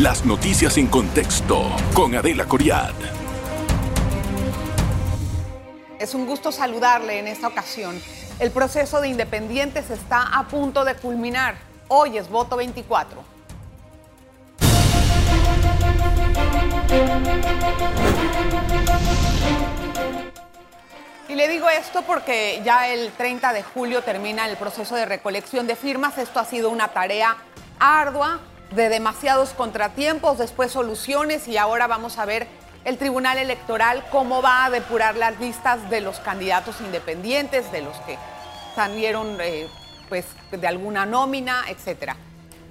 Las noticias en contexto con Adela Coriad. Es un gusto saludarle en esta ocasión. El proceso de independientes está a punto de culminar. Hoy es voto 24. Y le digo esto porque ya el 30 de julio termina el proceso de recolección de firmas. Esto ha sido una tarea ardua, de demasiados contratiempos, después soluciones y ahora vamos a ver el Tribunal Electoral cómo va a depurar las listas de los candidatos independientes, de los que salieron eh, pues, de alguna nómina, etcétera.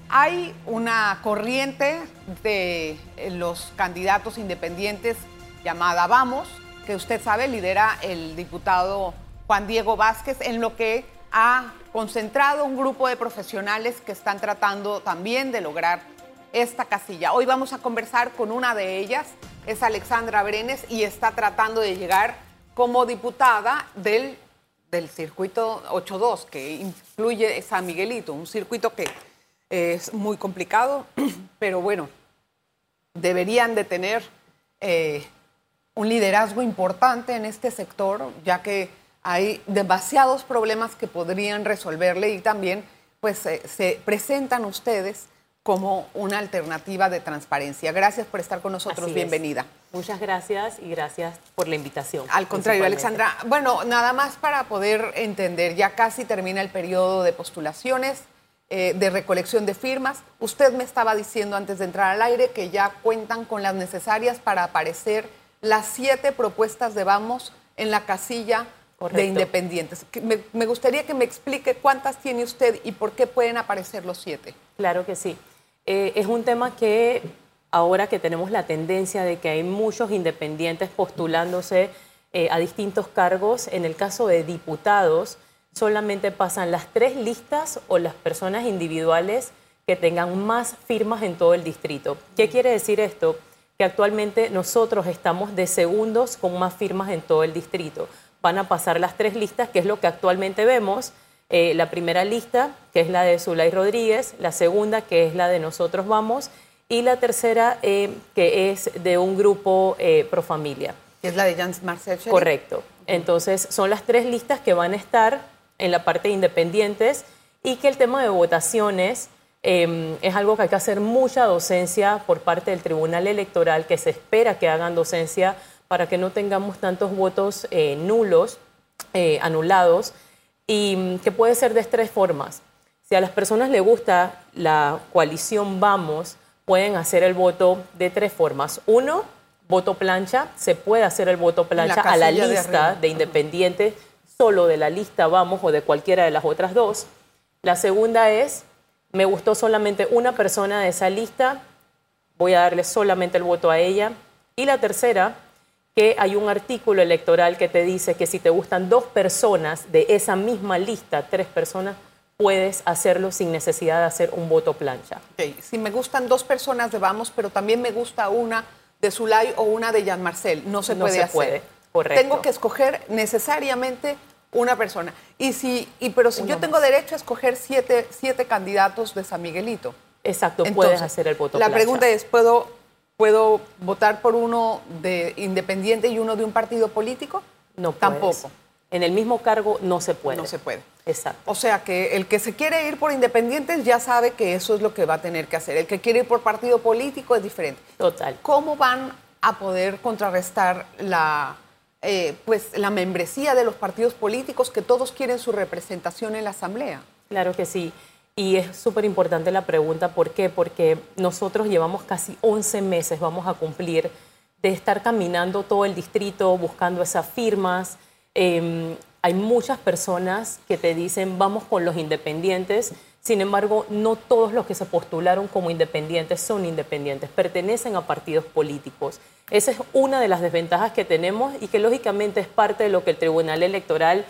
Hay una corriente de eh, los candidatos independientes llamada Vamos, que usted sabe lidera el diputado Juan Diego Vázquez, en lo que ha concentrado un grupo de profesionales que están tratando también de lograr esta casilla. Hoy vamos a conversar con una de ellas, es Alexandra Brenes, y está tratando de llegar como diputada del, del circuito 8.2, que incluye San Miguelito, un circuito que es muy complicado, pero bueno, deberían de tener eh, un liderazgo importante en este sector, ya que hay demasiados problemas que podrían resolverle y también pues se presentan ustedes como una alternativa de transparencia. Gracias por estar con nosotros, bienvenida. Muchas gracias y gracias por la invitación. Al contrario, Alexandra, bueno, nada más para poder entender, ya casi termina el periodo de postulaciones, eh, de recolección de firmas. Usted me estaba diciendo antes de entrar al aire que ya cuentan con las necesarias para aparecer las siete propuestas de Vamos en la casilla de independientes. Me, gustaría que me explique cuántas tiene usted y por qué pueden aparecer los siete. Claro que sí. Eh, es un tema que ahora que tenemos la tendencia de que hay muchos independientes postulándose eh, a distintos cargos, en el caso de diputados, solamente pasan las tres listas o las personas individuales que tengan más firmas en todo el distrito. ¿Qué quiere decir esto? Que actualmente nosotros estamos de segundos con más firmas en todo el distrito van a pasar las tres listas, que es lo que actualmente vemos. Eh, la primera lista, que es la de Zulay Rodríguez, la segunda, que es la de Nosotros Vamos, y la tercera, eh, que es de un grupo eh, pro familia. Que es la de Jans Marcel. Correcto. Entonces, son las tres listas que van a estar en la parte de independientes y que el tema de votaciones em, es algo que hay que hacer mucha docencia por parte del Tribunal Electoral, que se espera que hagan docencia para que no tengamos tantos votos eh, nulos, eh, anulados, y mm, que puede ser de tres formas. Si a las personas les gusta la coalición Vamos, pueden hacer el voto de tres formas. Uno, voto plancha, se puede hacer el voto plancha a la lista de, de independientes, solo de la lista Vamos o de cualquiera de las otras dos. La segunda es, me gustó solamente una persona de esa lista, voy a darle solamente el voto a ella. Y la tercera que hay un artículo electoral que te dice que si te gustan dos personas de esa misma lista, tres personas, puedes hacerlo sin necesidad de hacer un voto plancha. Si me gustan dos personas de Vamos, pero también me gusta una de Zulay o una de Jean Marcel, no se puede hacer. Puede. Correcto. Tengo que escoger necesariamente una persona. Y si, y, pero si yo tengo derecho a escoger siete, siete candidatos de San Miguelito. Exacto, puedes hacer el voto La pregunta es, ¿puedo ¿Puedo votar por uno de independiente y uno de un partido político? No, tampoco. En el mismo cargo no se puede. No se puede. Exacto. O sea que el que se quiere ir por independientes ya sabe que eso es lo que va a tener que hacer. El que quiere ir por partido político es diferente. Total. ¿Cómo van a poder contrarrestar la, eh, pues, la membresía de los partidos políticos que todos quieren su representación en la Asamblea? Claro que sí. Y es súper importante la pregunta, ¿por qué? Porque nosotros llevamos casi 11 meses, vamos a cumplir, de estar caminando todo el distrito, buscando esas firmas. Em, hay muchas personas que te dicen, vamos con los independientes, sin embargo, no todos los que se postularon como independientes son independientes, pertenecen a partidos políticos. Esa es una de las desventajas que tenemos y que lógicamente es parte de lo que el Tribunal Electoral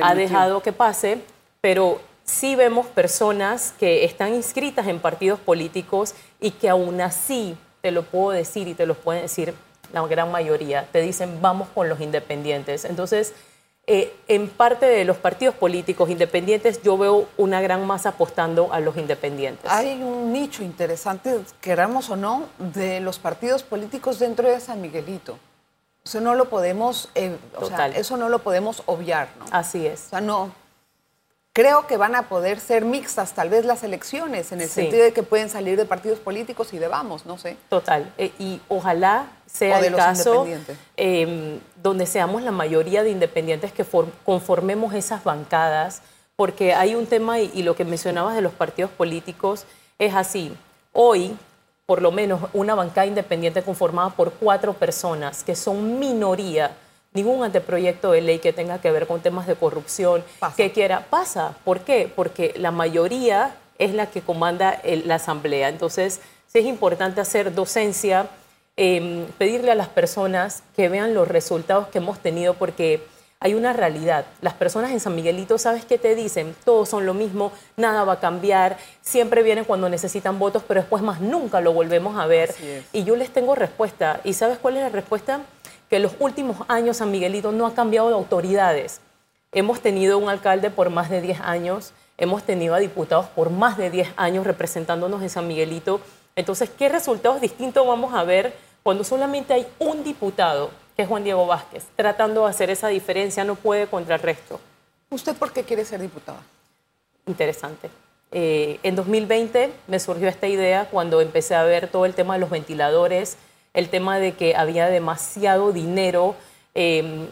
ha dejado que pase, pero sí vemos personas que están inscritas en partidos políticos y que aún así, te lo puedo decir y te lo pueden decir la gran mayoría, te dicen vamos con los independientes. Entonces, eh, en parte de los partidos políticos independientes yo veo una gran masa apostando a los independientes. Hay un nicho interesante, queramos o no, de los partidos políticos dentro de San Miguelito. Eso no lo podemos, eh, o sea, eso no lo podemos obviar, ¿no? Así es. O sea, no. Creo que van a poder ser mixtas tal vez las elecciones, en el sentido de que pueden salir de partidos políticos y de vamos, no sé. Total. Eh, y ojalá sea el caso em, donde seamos la mayoría de independientes que conformemos esas bancadas, porque hay un tema, y, lo que mencionabas de los partidos políticos es así. Hoy, por lo menos, una bancada independiente conformada por cuatro personas que son minoría, ningún anteproyecto de ley que tenga que ver con temas de corrupción, que quiera, pasa. ¿Por qué? Porque la mayoría es la que comanda la asamblea. Entonces, sí es importante hacer docencia Em, pedirle a las personas que vean los resultados que hemos tenido porque hay una realidad. Las personas en San Miguelito, ¿sabes qué te dicen? Todos son lo mismo, nada va a cambiar, siempre vienen cuando necesitan votos, pero después más nunca lo volvemos a ver. Y yo les tengo respuesta. ¿Y sabes cuál es la respuesta? Que en los últimos años San Miguelito no ha cambiado de autoridades. Hemos tenido un alcalde por más de 10 años, hemos tenido a diputados por más de 10 años representándonos en San Miguelito. Entonces, ¿qué resultados distintos vamos a ver cuando solamente hay un diputado, que es Juan Diego Vázquez, tratando de hacer esa diferencia, no puede contra el resto. ¿Usted por qué quiere ser diputada? Interesante. Eh, en 2020 me surgió esta idea cuando empecé a ver todo el tema de los ventiladores, el tema de que había demasiado dinero em,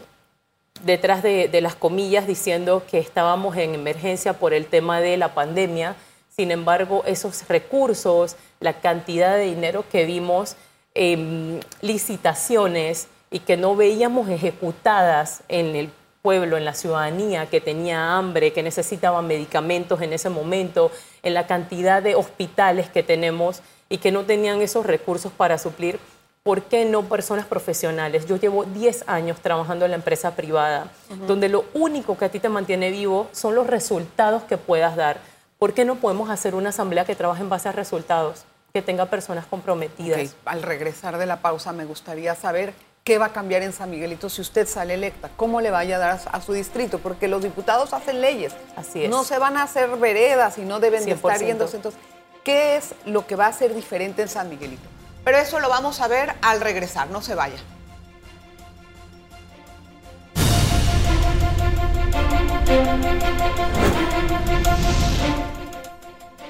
detrás de, las comillas diciendo que estábamos en emergencia por el tema de la pandemia. Sin embargo, esos recursos, la cantidad de dinero que vimos Em, licitaciones y que no veíamos ejecutadas en el pueblo, en la ciudadanía que tenía hambre, que necesitaba medicamentos en ese momento, en la cantidad de hospitales que tenemos y que no tenían esos recursos para suplir. ¿Por qué no personas profesionales? Yo llevo 10 años trabajando en la empresa privada, donde lo único que a ti te mantiene vivo son los resultados que puedas dar. ¿Por qué no podemos hacer una asamblea que trabaje en base a resultados? que tenga personas comprometidas. Al regresar de la pausa, me gustaría saber qué va a cambiar en San Miguelito si usted sale electa, cómo le vaya a dar a su distrito, porque los diputados hacen leyes. Así es. No se van a hacer veredas y no deben de estar yéndose. Entonces, ¿qué es lo que va a ser diferente en San Miguelito? Pero eso lo vamos a ver al regresar, no se vaya.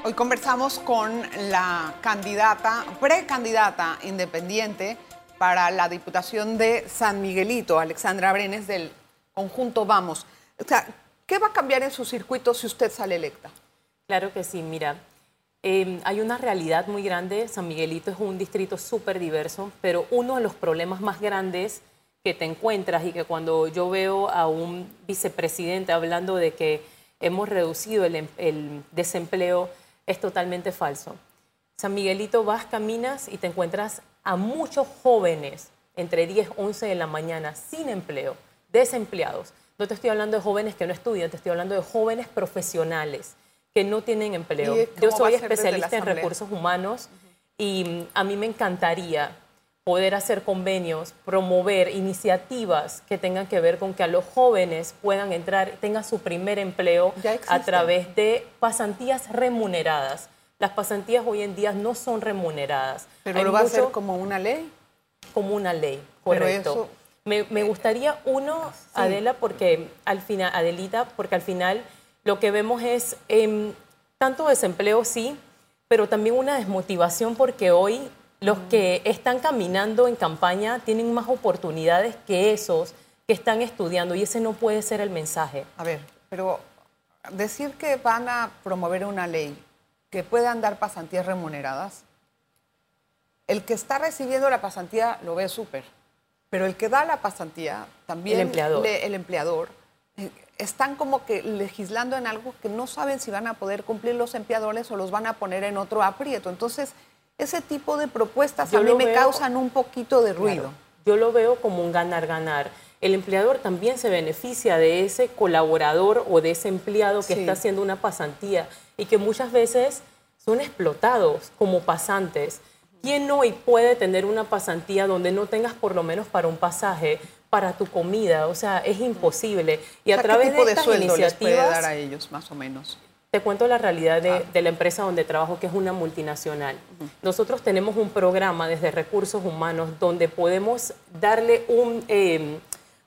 Hoy conversamos con la candidata, precandidata independiente para la Diputación de San Miguelito, Alexandra Brenes, del conjunto Vamos. O sea, ¿qué va a cambiar en su circuito si usted sale electa? Claro que sí, mira. Em, hay una realidad muy grande. San Miguelito es un distrito súper diverso, pero uno de los problemas más grandes que te encuentras y que cuando yo veo a un vicepresidente hablando de que hemos reducido el, el desempleo, es totalmente falso. San Miguelito vas, caminas y te encuentras a muchos jóvenes entre 10 11 de la mañana sin empleo, desempleados. No te estoy hablando de jóvenes que no estudian, te estoy hablando de jóvenes profesionales que no tienen empleo. Yo soy especialista en recursos humanos y mm, a mí me encantaría poder hacer convenios, promover iniciativas que tengan que ver con que a los jóvenes puedan entrar, tengan su primer empleo a través de pasantías remuneradas. Las pasantías hoy en día no son remuneradas. ¿Pero lo va a hacer como una ley? Como una ley, correcto. me, gustaría uno, Adela, porque al final, Adelita, porque al final lo que vemos es em, tanto desempleo, sí, pero también una desmotivación porque hoy los que están caminando en campaña tienen más oportunidades que esos que están estudiando y ese no puede ser el mensaje. A ver, pero decir que van a promover una ley que puedan dar pasantías remuneradas, el que está recibiendo la pasantía lo ve súper, pero el que da la pasantía, también el empleador, el empleador están como que legislando en algo que no saben si van a poder cumplir los empleadores o los van a poner en otro aprieto. Entonces, ese tipo de propuestas a mí me causan un poquito de ruido. yo lo veo como un ganar-ganar. El empleador también se beneficia de ese colaborador o de ese empleado que está haciendo una pasantía y que muchas veces son explotados como pasantes. ¿Quién hoy puede tener una pasantía donde no tengas por lo menos para un pasaje, para tu comida, o sea, es imposible. Y a través de, estas iniciativas, puede dar a ellos más o menos? Te cuento la realidad de, la empresa donde trabajo, que es una multinacional. Nosotros tenemos un programa desde recursos humanos donde podemos darle un, em,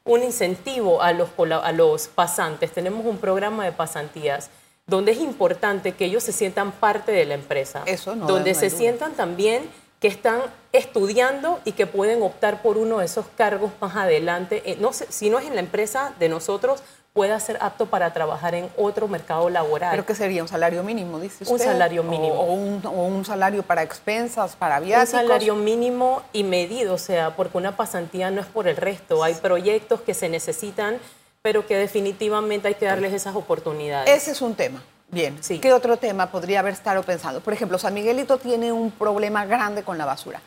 un incentivo a los, a los pasantes. Tenemos un programa de pasantías donde es importante que ellos se sientan parte de la empresa. Eso no. Donde se sientan también que están estudiando y que pueden optar por uno de esos cargos más adelante. Eh, no si no es en la empresa de nosotros, pueda ser apto para trabajar en otro mercado laboral. ¿Pero qué sería? ¿Un salario mínimo, dice usted? Un salario mínimo. O, un, salario para expensas, para viáticos? Un salario mínimo y medido, o sea, porque una pasantía no es por el resto. Hay proyectos que se necesitan, pero que definitivamente hay que darles esas oportunidades. Ese es un tema. Bien, sí. ¿qué otro tema podría haber estado pensando? Por ejemplo, San Miguelito tiene un problema grande con la basura.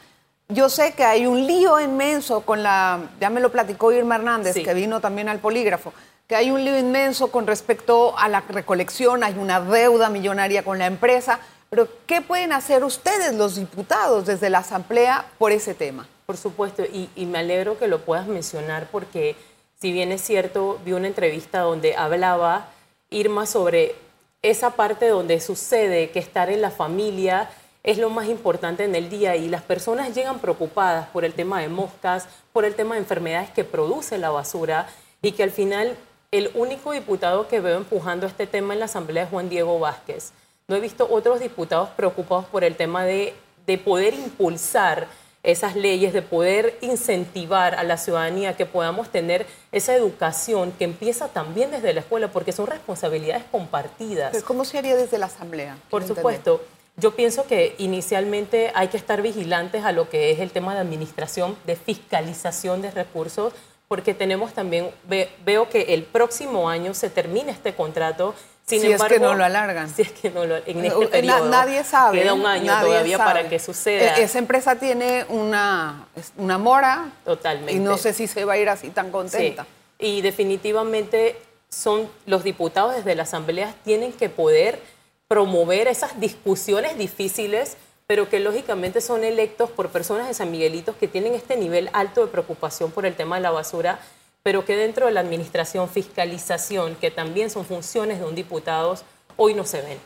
Yo sé que hay un lío inmenso con la, ya me lo platicó Irma Hernández, que vino también al polígrafo, que hay un lío inmenso con respecto a la recolección, hay una deuda millonaria con la empresa, pero ¿qué pueden hacer ustedes, los diputados, desde la Asamblea por ese tema? Por supuesto, y, y me alegro que lo puedas mencionar porque si bien es cierto, vi una entrevista donde hablaba Irma sobre esa parte donde sucede que estar en la familia es lo más importante en el día y las personas llegan preocupadas por el tema de moscas, por el tema de enfermedades que produce la basura y que al final el único diputado que veo empujando este tema en la Asamblea es Juan Diego Vázquez. No he visto otros diputados preocupados por el tema de, de poder impulsar esas leyes, de poder incentivar a la ciudadanía que podamos tener esa educación que empieza también desde la escuela, porque son responsabilidades compartidas. ¿Cómo se haría desde la Asamblea? Por supuesto. Yo pienso que inicialmente hay que estar vigilantes a lo que es el tema de administración, de fiscalización de recursos, porque tenemos también, veo que el próximo año se termina este contrato si es que no lo alargan. Si es que no lo en este periodo. nadie sabe. Queda un año todavía para que suceda. E-, esa empresa tiene una, una mora. Totalmente. Y no sé si se va a ir así tan contenta. Y definitivamente son los diputados desde la Asamblea tienen que poder promover esas discusiones difíciles, pero que lógicamente son electos por personas de San Miguelitos que tienen este nivel alto de preocupación por el tema de la basura pero que dentro de la administración, fiscalización, que también son funciones de un diputado, hoy no se ven.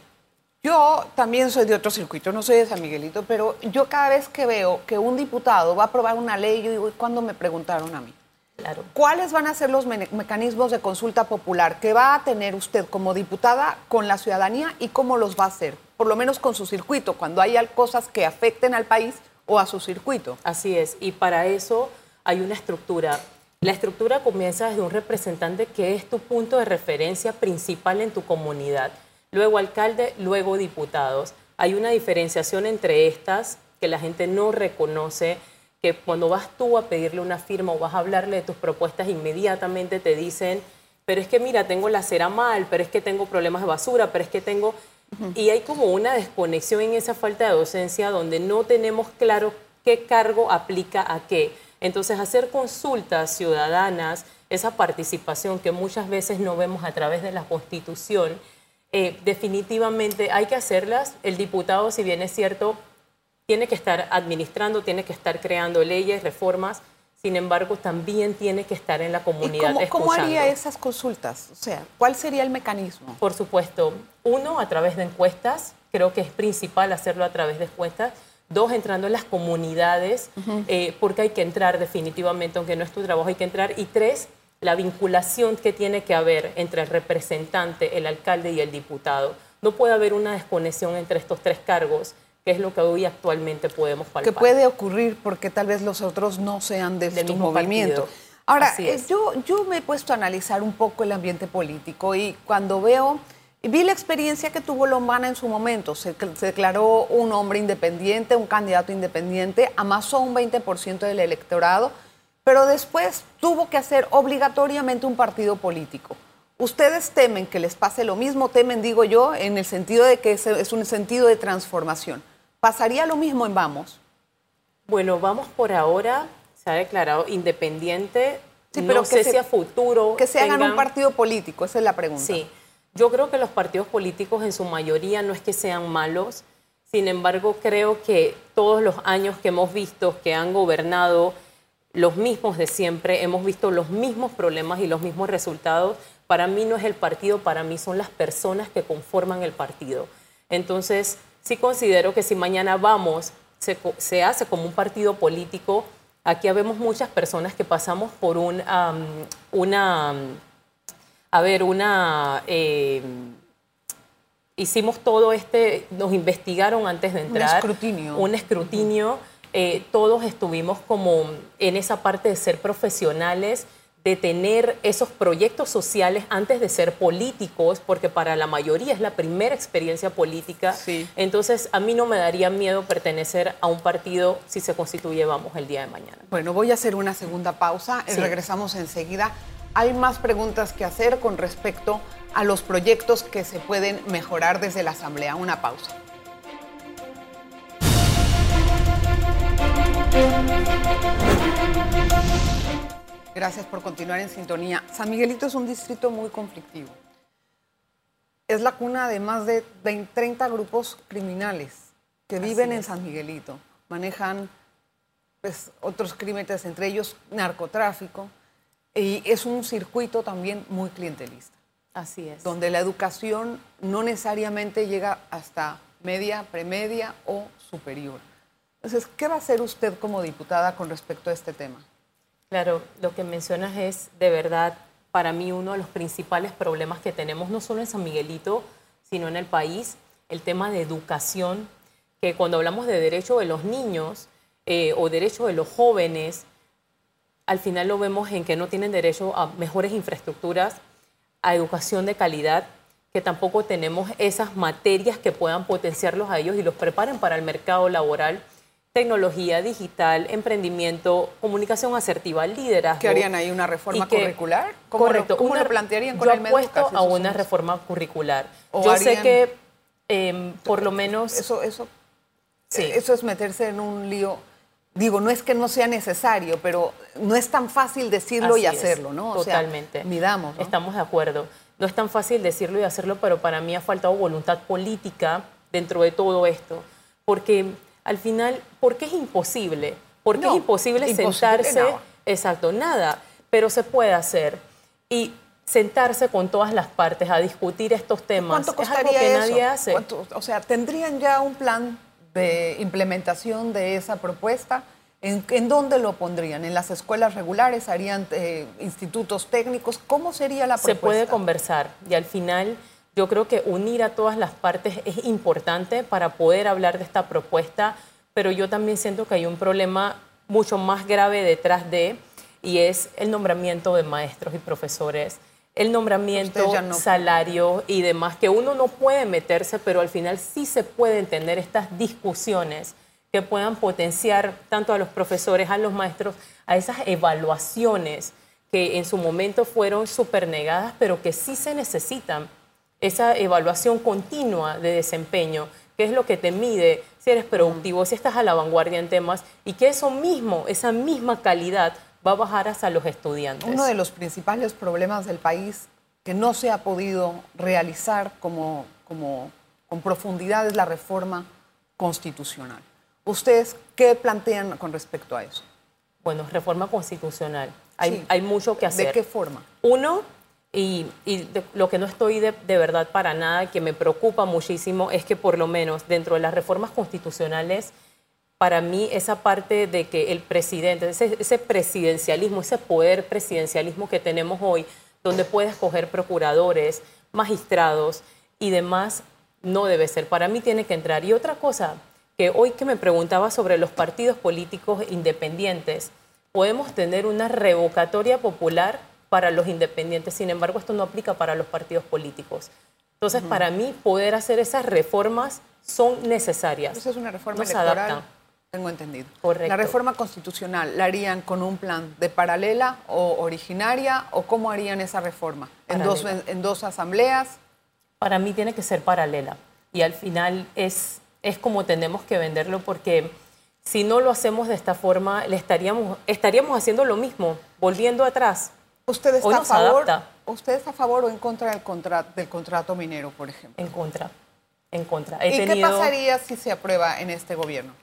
Yo también soy de otro circuito, no soy de San Miguelito, pero yo cada vez que veo que un diputado va a aprobar una ley, yo digo, ¿y cuándo me preguntaron a mí? Claro. ¿Cuáles van a ser los mecanismos de consulta popular que va a tener usted como diputada con la ciudadanía y cómo los va a hacer? Por lo menos con su circuito, cuando haya cosas que afecten al país o a su circuito. Así es, y para eso hay una estructura. La estructura comienza desde un representante que es tu punto de referencia principal en tu comunidad, luego alcalde, luego diputados. Hay una diferenciación entre estas que la gente no reconoce, que cuando vas tú a pedirle una firma o vas a hablarle de tus propuestas, inmediatamente te dicen, pero es que mira, tengo la cera mal, pero es que tengo problemas de basura, pero es que tengo... Y hay como una desconexión en esa falta de docencia donde no tenemos claro qué cargo aplica a qué. Entonces, hacer consultas ciudadanas, esa participación que muchas veces no vemos a través de la Constitución, eh, definitivamente hay que hacerlas. El diputado, si bien es cierto, tiene que estar administrando, tiene que estar creando leyes, reformas, sin embargo, también tiene que estar en la comunidad. ¿Y cómo, ¿Cómo haría esas consultas? O sea, ¿cuál sería el mecanismo? Por supuesto, uno, a través de encuestas, creo que es principal hacerlo a través de encuestas Dos, entrando en las comunidades, eh, porque hay que entrar definitivamente, aunque no es tu trabajo, hay que entrar. Y tres, la vinculación que tiene que haber entre el representante, el alcalde y el diputado. No puede haber una desconexión entre estos tres cargos, que es lo que hoy actualmente podemos palpar. Que puede ocurrir porque tal vez los otros no sean del mismo movimiento. Ahora, eh, yo, yo me he puesto a analizar un poco el ambiente político y cuando veo vi la experiencia que tuvo Lombana en su momento. Se, declaró un hombre independiente, un candidato independiente, amasó un 20% del electorado, pero después tuvo que hacer obligatoriamente un partido político. ¿Ustedes temen que les pase lo mismo? Temen, digo yo, en el sentido de que es, un sentido de transformación. ¿Pasaría lo mismo en Vamos? Bueno, Vamos por ahora se ha declarado independiente. Sí, pero no sé si a futuro. Que se hagan un partido político, esa es la pregunta. Sí. Yo creo que los partidos políticos en su mayoría no es que sean malos, sin embargo creo que todos los años que hemos visto que han gobernado, los mismos de siempre, hemos visto los mismos problemas y los mismos resultados. Para mí no es el partido, para mí son las personas que conforman el partido. Entonces, sí considero que si mañana vamos, se, hace como un partido político, aquí vemos muchas personas que pasamos por un, una, a ver, una... Eh, hicimos todo este, nos investigaron antes de entrar. Un escrutinio. Un escrutinio. Eh, todos estuvimos como en esa parte de ser profesionales, de tener esos proyectos sociales antes de ser políticos, porque para la mayoría es la primera experiencia política. Sí. Entonces, a mí no me daría miedo pertenecer a un partido si se constituye, vamos, el día de mañana. Bueno, voy a hacer una segunda pausa y regresamos enseguida. Hay más preguntas que hacer con respecto a los proyectos que se pueden mejorar desde la Asamblea. Una pausa. Gracias por continuar en sintonía. San Miguelito es un distrito muy conflictivo. Es la cuna de más de 20, 30 grupos criminales que viven en San Miguelito. Manejan pues, otros crímenes, entre ellos narcotráfico. Y es un circuito también muy clientelista. Así es. Donde la educación no necesariamente llega hasta media, premedia o superior. Entonces, ¿qué va a hacer usted como diputada con respecto a este tema? Claro, lo que mencionas es de verdad para mí uno de los principales problemas que tenemos, no solo en San Miguelito, sino en el país, el tema de educación, que cuando hablamos de derecho de los niños eh, o derecho de los jóvenes, al final lo vemos en que no tienen derecho a mejores infraestructuras, a educación de calidad, que tampoco tenemos esas materias que puedan potenciarlos a ellos y los preparen para el mercado laboral tecnología digital, emprendimiento, comunicación asertiva, liderazgo. ¿Qué harían ahí? ¿Una reforma curricular? correcto. ¿Cómo lo plantearían con yo el apuesto a una reforma curricular. Yo sé que em, por lo menos... Eso, eso, sí. eso es meterse en un lío. Digo, no es que no sea necesario, pero no es tan fácil decirlo y hacerlo, ¿no? totalmente. midamos. Estamos de acuerdo. No es tan fácil decirlo y hacerlo, pero para mí ha faltado voluntad política dentro de todo esto. Porque al final, ¿por qué es imposible? ¿Por qué es imposible, sentarse? Exacto, nada, pero se puede hacer. Y sentarse con todas las partes a discutir estos temas. ¿Cuánto costaría es algo que nadie hace. o sea, ¿tendrían ya un plan de implementación de esa propuesta? ¿En, dónde lo pondrían? ¿En las escuelas regulares? ¿Harían eh, institutos técnicos? ¿Cómo sería la propuesta? Se puede conversar y al final yo creo que unir a todas las partes es importante para poder hablar de esta propuesta, pero yo también siento que hay un problema mucho más grave detrás de, y es el nombramiento de maestros y profesores, el nombramiento, salario y demás, que uno no puede meterse, pero al final sí se pueden tener estas discusiones que puedan potenciar tanto a los profesores, a los maestros, a esas evaluaciones que en su momento fueron súper negadas, pero que sí se necesitan. Esa evaluación continua de desempeño, que es lo que te mide si eres productivo, si estás a la vanguardia en temas y que eso mismo, esa misma calidad va a bajar hasta los estudiantes. Uno de los principales problemas del país que no se ha podido realizar como, como con profundidad es la reforma constitucional. ¿Ustedes qué plantean con respecto a eso? Bueno, reforma constitucional. Hay, hay mucho que hacer. ¿De qué forma? Uno, y, lo que no estoy de, verdad para nada, que me preocupa muchísimo, es que por lo menos dentro de las reformas constitucionales, para mí esa parte de que el presidente, ese, presidencialismo, ese poder presidencialismo que tenemos hoy, donde puede escoger procuradores, magistrados y demás, no debe ser. Para mí tiene que entrar. Y otra cosa, que hoy que me preguntaba sobre los partidos políticos independientes, podemos tener una revocatoria popular para los independientes. Sin embargo, esto no aplica para los partidos políticos. Entonces, para mí, poder hacer esas reformas son necesarias. Eso es una reforma electoral. Tengo entendido. Correcto. La reforma constitucional, ¿la harían con un plan de paralela o originaria o cómo harían esa reforma? ¿En dos, en, dos asambleas? Para mí tiene que ser paralela. Y al final es, es como tenemos que venderlo porque si no lo hacemos de esta forma, le estaríamos, estaríamos haciendo lo mismo, volviendo atrás. ¿Usted está, a favor, ¿Usted está a favor o en contra del, contrato, del contrato minero, por ejemplo? En contra. En contra. ¿Y qué pasaría si se aprueba en este gobierno?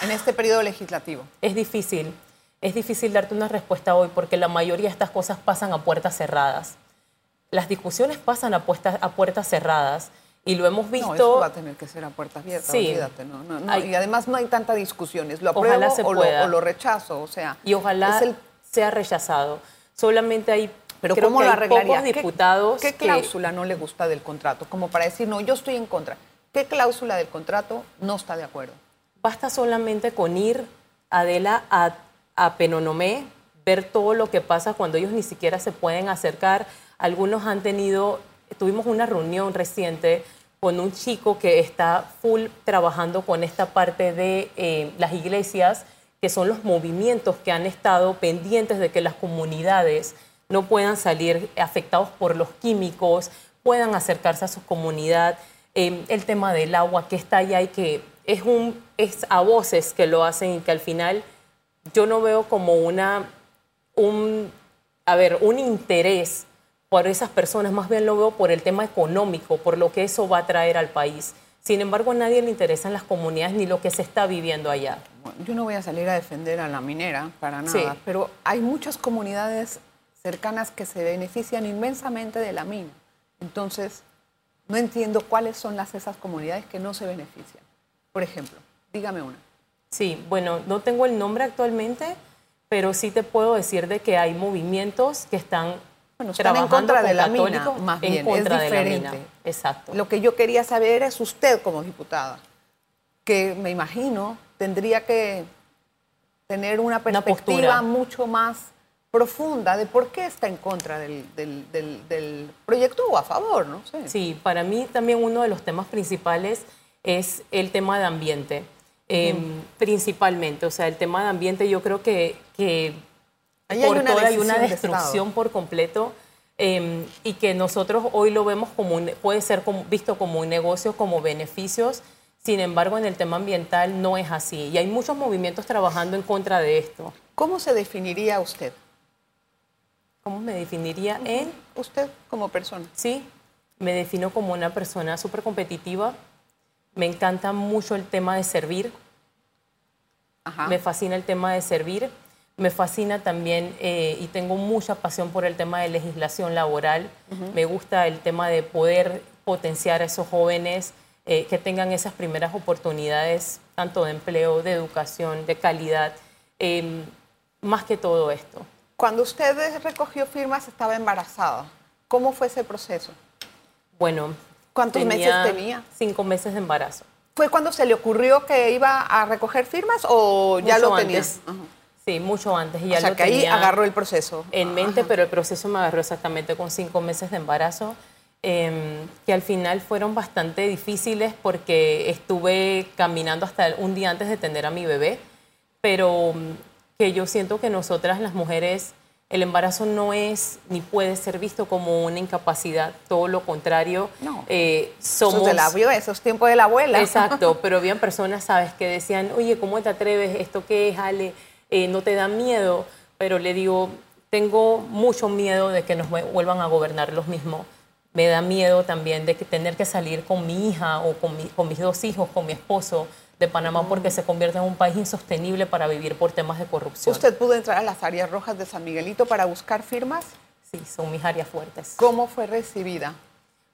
En este periodo legislativo. Es difícil. es difícil darte una respuesta hoy porque la mayoría de estas cosas pasan a puertas cerradas. Las discusiones pasan a, a puertas cerradas y lo hemos visto. No, eso va a tener que ser a puertas abiertas, sí. olvídate, no, y además no hay tantas discusiones. Lo apruebo o, lo, rechazo, o sea. Y ojalá sea rechazado. Solamente hay. Pero ¿cómo lo arreglaría? diputados. ¿Qué, cláusula no le gusta del contrato? Como para decir, no, yo estoy en contra. ¿Qué cláusula del contrato no está de acuerdo? Basta solamente con ir, Adela, a, a Penonomé, ver todo lo que pasa cuando ellos ni siquiera se pueden acercar. Algunos han tenido tuvimos una reunión reciente con un chico que está full trabajando con esta parte de eh, las iglesias, que son los movimientos que han estado pendientes de que las comunidades no puedan salir afectados por los químicos, puedan acercarse a su comunidad. Eh, el tema del agua que está allá y que es, un, es a voces que lo hacen y que al final yo no veo como una, un, a ver, un interés por esas personas, más bien lo veo por el tema económico, por lo que eso va a traer al país. Sin embargo, a nadie le interesan las comunidades ni lo que se está viviendo allá. yo no voy a salir a defender a la minera para nada, pero hay muchas comunidades cercanas que se benefician inmensamente de la mina. Entonces, no entiendo cuáles son las esas comunidades que no se benefician. Por ejemplo, dígame una. Sí, bueno, no tengo el nombre actualmente, pero sí te puedo decir de que hay movimientos que están bueno, están en contra de la mina, más bien, es diferente. Exacto. Lo que yo quería saber es usted como diputada, que me imagino tendría que tener una perspectiva mucho más profunda de por qué está en contra del, del, proyecto o a favor, ¿no? Sí, para mí también uno de los temas principales es el tema de ambiente, mm. principalmente. O sea, el tema de ambiente yo creo que, que por hay una, hay una destrucción por completo em, y que nosotros hoy lo vemos como puede ser visto como un negocio, como beneficios. Sin embargo, en el tema ambiental no es así y hay muchos movimientos trabajando en contra de esto. ¿Cómo se definiría usted? ¿Cómo me definiría en? Usted como persona. Sí, me defino como una persona súper competitiva. Me encanta mucho el tema de servir. Me fascina el tema de servir me fascina también eh, y tengo mucha pasión por el tema de legislación laboral. Me gusta el tema de poder potenciar a esos jóvenes eh, que tengan esas primeras oportunidades, tanto de empleo, de educación, de calidad, em, más que todo esto. Cuando usted recogió firmas estaba embarazada. ¿Cómo fue ese proceso? Bueno, ¿cuántos meses tenía? Cinco meses de embarazo. ¿Fue cuando se le ocurrió que iba a recoger firmas o ya lo tenía? Sí, mucho antes. Y ya o sea, que ahí agarró el proceso. En mente, pero el proceso me agarró exactamente con cinco meses de embarazo, em, que al final fueron bastante difíciles porque estuve caminando hasta un día antes de tener a mi bebé, pero mm, que yo siento que nosotras las mujeres, el embarazo no es ni puede ser visto como una incapacidad, todo lo contrario. No, eh, somos... Eso la vio, esos tiempos de la abuela. Exacto, pero habían personas, ¿sabes?, que decían, oye, ¿cómo te atreves? ¿Esto qué es, Ale? Eh, no te da miedo, pero le digo, tengo mucho miedo de que nos vuelvan a gobernar los mismos. Me da miedo también de que tener que salir con mi hija o con, con mis dos hijos, con mi esposo de Panamá mm. porque se convierte en un país insostenible para vivir por temas de corrupción. ¿Usted pudo entrar a las áreas rojas de San Miguelito para buscar firmas? Sí, son mis áreas fuertes. ¿Cómo fue recibida?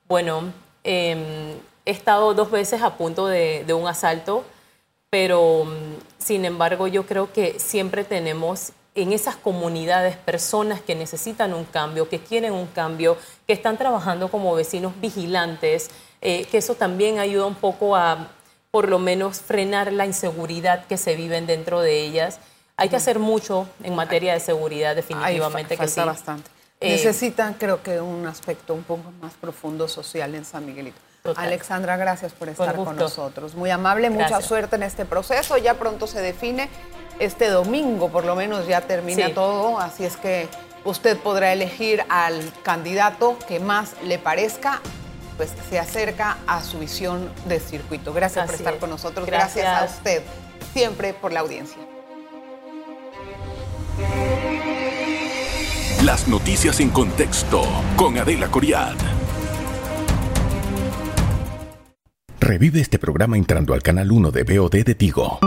Bueno, em, he estado dos veces a punto de, de un asalto pero mm, sin embargo yo creo que siempre tenemos en esas comunidades personas que necesitan un cambio, que quieren un cambio, que están trabajando como vecinos vigilantes, eh, que eso también ayuda un poco a por lo menos frenar la inseguridad que se viven dentro de ellas. Hay que hacer mucho en materia de seguridad, definitivamente que sí. bastante. Eh, Necesitan, creo que, un aspecto un poco más profundo social en San Miguelito. Alexandra, gracias por estar con, nosotros. Muy amable, mucha suerte en este proceso. Ya pronto se define. Este domingo, por lo menos, ya termina todo. Así es que usted podrá elegir al candidato que más le parezca, pues se acerca a su visión de circuito. Gracias por estar con nosotros. Gracias. a usted siempre por la audiencia. Las noticias en contexto con Adela Coriad. Revive este programa entrando al canal 1 de BOD de Tigo.